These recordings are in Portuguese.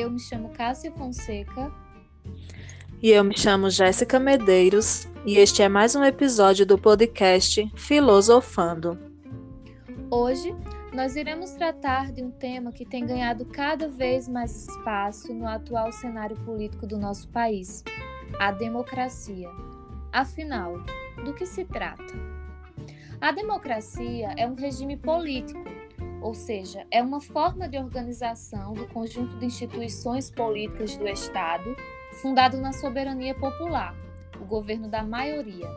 Eu me chamo Cássia Fonseca. E eu me chamo Jéssica Medeiros, e este é mais um episódio do podcast Filosofando. Hoje nós iremos tratar de um tema que tem ganhado cada vez mais espaço no atual cenário político do nosso país: a democracia. Afinal, do que se trata? A democracia é um regime político, ou seja, é uma forma de organização do conjunto de instituições políticas do Estado fundado na soberania popular, o governo da maioria.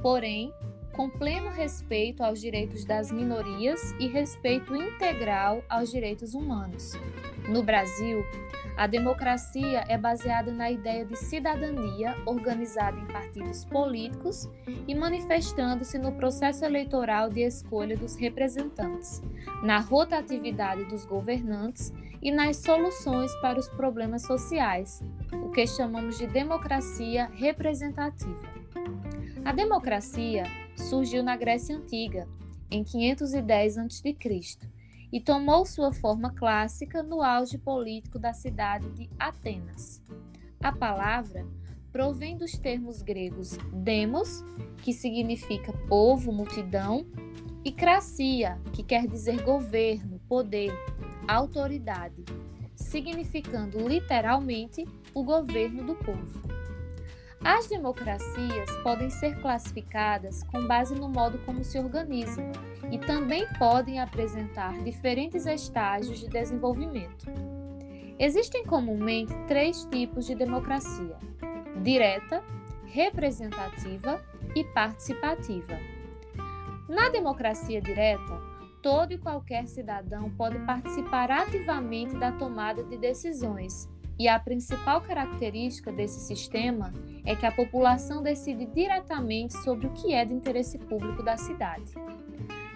Porém, com pleno respeito aos direitos das minorias e respeito integral aos direitos humanos. No Brasil, a democracia é baseada na ideia de cidadania organizada em partidos políticos e manifestando-se no processo eleitoral de escolha dos representantes, na rotatividade dos governantes e nas soluções para os problemas sociais, o que chamamos de democracia representativa. A democracia surgiu na Grécia Antiga, em 510 a.C., e tomou sua forma clássica no auge político da cidade de Atenas. A palavra provém dos termos gregos demos, que significa povo, multidão, e cracia, que quer dizer governo, poder, autoridade, significando literalmente o governo do povo. As democracias podem ser classificadas com base no modo como se organizam e também podem apresentar diferentes estágios de desenvolvimento. Existem comumente três tipos de democracia: direta, representativa e participativa. Na democracia direta, todo e qualquer cidadão pode participar ativamente da tomada de decisões e a principal característica desse sistema é que a população decide diretamente sobre o que é de interesse público da cidade.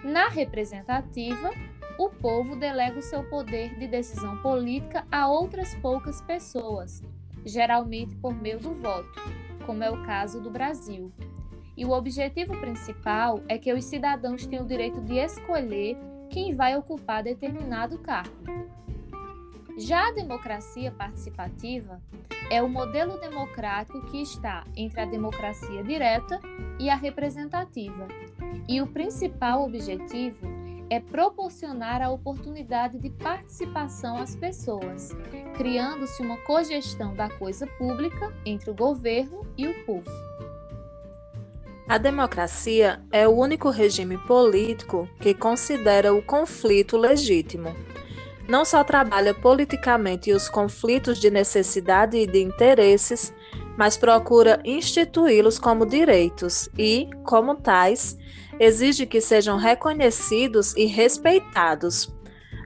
Na representativa, o povo delega o seu poder de decisão política a outras poucas pessoas, geralmente por meio do voto, como é o caso do Brasil. E o objetivo principal é que os cidadãos tenham o direito de escolher quem vai ocupar determinado cargo. Já a democracia participativa é o modelo democrático que está entre a democracia direta e a representativa. E o principal objetivo é proporcionar a oportunidade de participação às pessoas, criando-se uma cogestão da coisa pública entre o governo e o povo. A democracia é o único regime político que considera o conflito legítimo não só trabalha politicamente os conflitos de necessidade e de interesses, mas procura instituí-los como direitos e, como tais, exige que sejam reconhecidos e respeitados.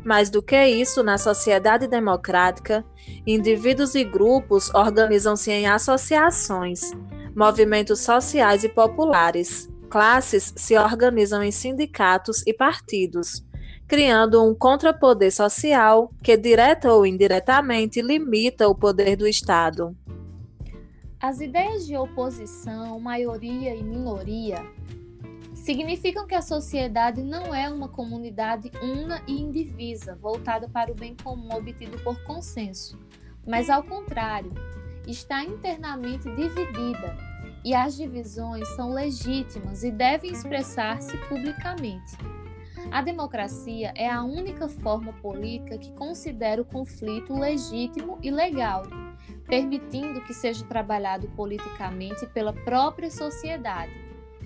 Mais do que isso, na sociedade democrática, indivíduos e grupos organizam-se em associações, movimentos sociais e populares, classes se organizam em sindicatos e partidos criando um contrapoder social que, direta ou indiretamente, limita o poder do Estado. As ideias de oposição, maioria e minoria significam que a sociedade não é uma comunidade una e indivisa, voltada para o bem comum obtido por consenso, mas, ao contrário, está internamente dividida e as divisões são legítimas e devem expressar-se publicamente. A democracia é a única forma política que considera o conflito legítimo e legal, permitindo que seja trabalhado politicamente pela própria sociedade,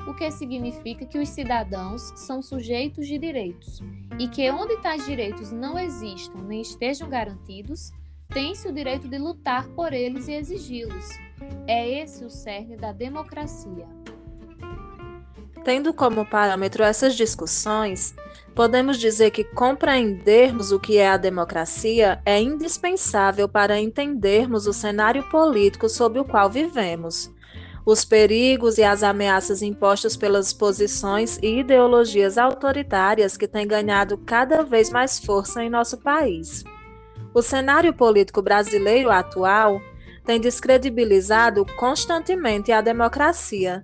o que significa que os cidadãos são sujeitos de direitos e que, onde tais direitos não existam nem estejam garantidos, tem-se o direito de lutar por eles e exigi-los. É esse o cerne da democracia. Tendo como parâmetro essas discussões, podemos dizer que compreendermos o que é a democracia é indispensável para entendermos o cenário político sob o qual vivemos, os perigos e as ameaças impostos pelas posições e ideologias autoritárias que têm ganhado cada vez mais força em nosso país. O cenário político brasileiro atual tem descredibilizado constantemente a democracia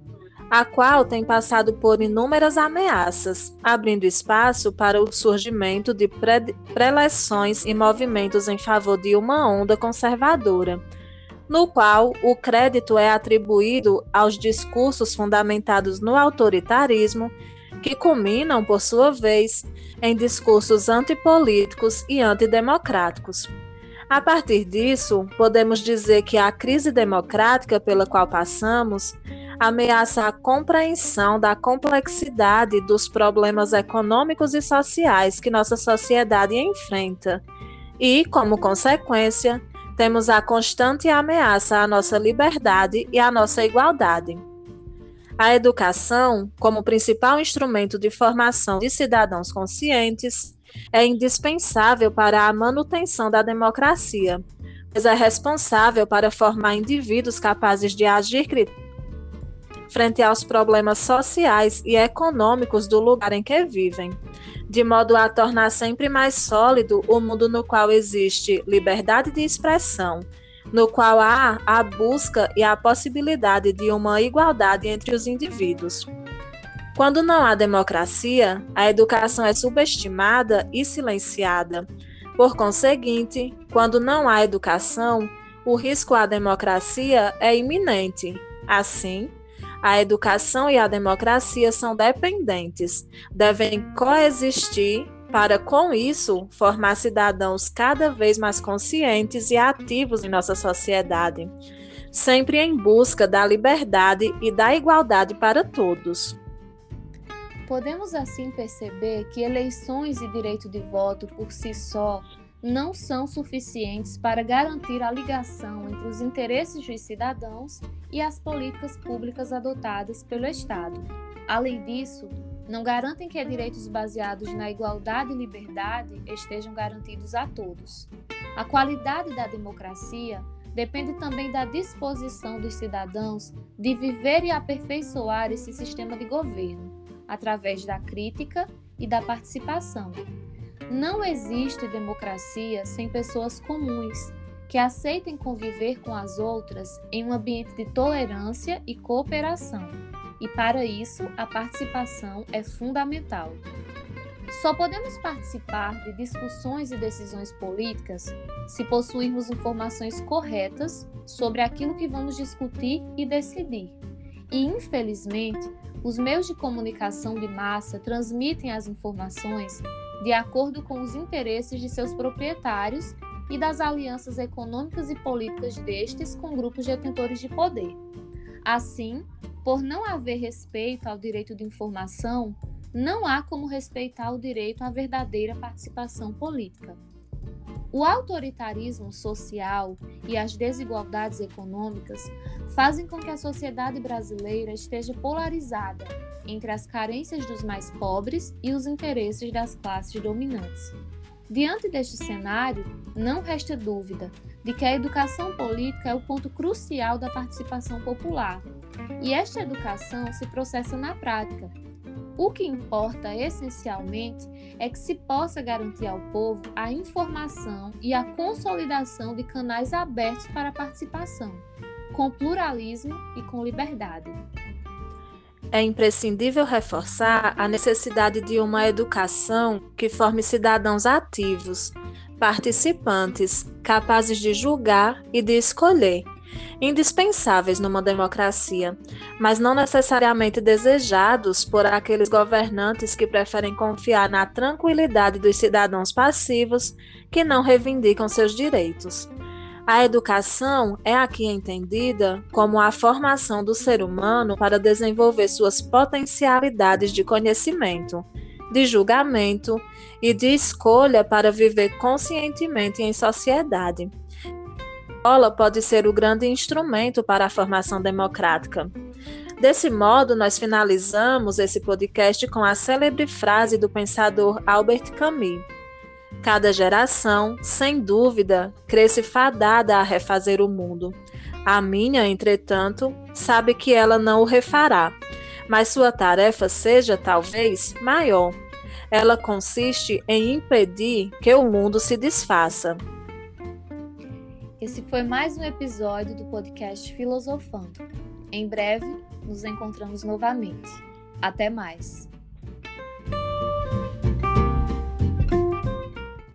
a qual tem passado por inúmeras ameaças, abrindo espaço para o surgimento de preleções e movimentos em favor de uma onda conservadora, no qual o crédito é atribuído aos discursos fundamentados no autoritarismo, que culminam, por sua vez, em discursos antipolíticos e antidemocráticos. A partir disso, podemos dizer que a crise democrática pela qual passamos ameaça a compreensão da complexidade dos problemas econômicos e sociais que nossa sociedade enfrenta. E, como consequência, temos a constante ameaça à nossa liberdade e à nossa igualdade. A educação, como principal instrumento de formação de cidadãos conscientes, é indispensável para a manutenção da democracia, pois é responsável para formar indivíduos capazes de agir frente aos problemas sociais e econômicos do lugar em que vivem, de modo a tornar sempre mais sólido o mundo no qual existe liberdade de expressão, no qual há a busca e a possibilidade de uma igualdade entre os indivíduos. Quando não há democracia, a educação é subestimada e silenciada. Por conseguinte, quando não há educação, o risco à democracia é iminente. Assim, a educação e a democracia são dependentes, devem coexistir para, com isso, formar cidadãos cada vez mais conscientes e ativos em nossa sociedade, sempre em busca da liberdade e da igualdade para todos. Podemos assim perceber que eleições e direito de voto por si só não são suficientes para garantir a ligação entre os interesses dos cidadãos e as políticas públicas adotadas pelo Estado. Além disso, não garantem que direitos baseados na igualdade e liberdade estejam garantidos a todos. A qualidade da democracia depende também da disposição dos cidadãos de viver e aperfeiçoar esse sistema de governo através da crítica e da participação. Não existe democracia sem pessoas comuns que aceitem conviver com as outras em um ambiente de tolerância e cooperação. E para isso, a participação é fundamental. Só podemos participar de discussões e decisões políticas se possuirmos informações corretas sobre aquilo que vamos discutir e decidir. E, infelizmente, os meios de comunicação de massa transmitem as informações de acordo com os interesses de seus proprietários e das alianças econômicas e políticas destes com grupos detentores de poder. Assim, por não haver respeito ao direito de informação, não há como respeitar o direito à verdadeira participação política. O autoritarismo social e as desigualdades econômicas fazem com que a sociedade brasileira esteja polarizada entre as carências dos mais pobres e os interesses das classes dominantes. Diante deste cenário, não resta dúvida de que a educação política é o ponto crucial da participação popular, e esta educação se processa na prática, o que importa essencialmente é que se possa garantir ao povo a informação e a consolidação de canais abertos para a participação, com pluralismo e com liberdade. É imprescindível reforçar a necessidade de uma educação que forme cidadãos ativos, participantes, capazes de julgar e de escolher, indispensáveis numa democracia, mas não necessariamente desejados por aqueles governantes que preferem confiar na tranquilidade dos cidadãos passivos que não reivindicam seus direitos. A educação é aqui entendida como a formação do ser humano para desenvolver suas potencialidades de conhecimento, de julgamento e de escolha para viver conscientemente em sociedade escola pode ser o grande instrumento para a formação democrática. Desse modo, nós finalizamos esse podcast com a célebre frase do pensador Albert Camus: Cada geração, sem dúvida, cresce fadada a refazer o mundo. A minha, entretanto, sabe que ela não o refará, mas sua tarefa seja, talvez, maior. Ela consiste em impedir que o mundo se desfaça. Esse foi mais um episódio do podcast Filosofando. Em breve, nos encontramos novamente. Até mais!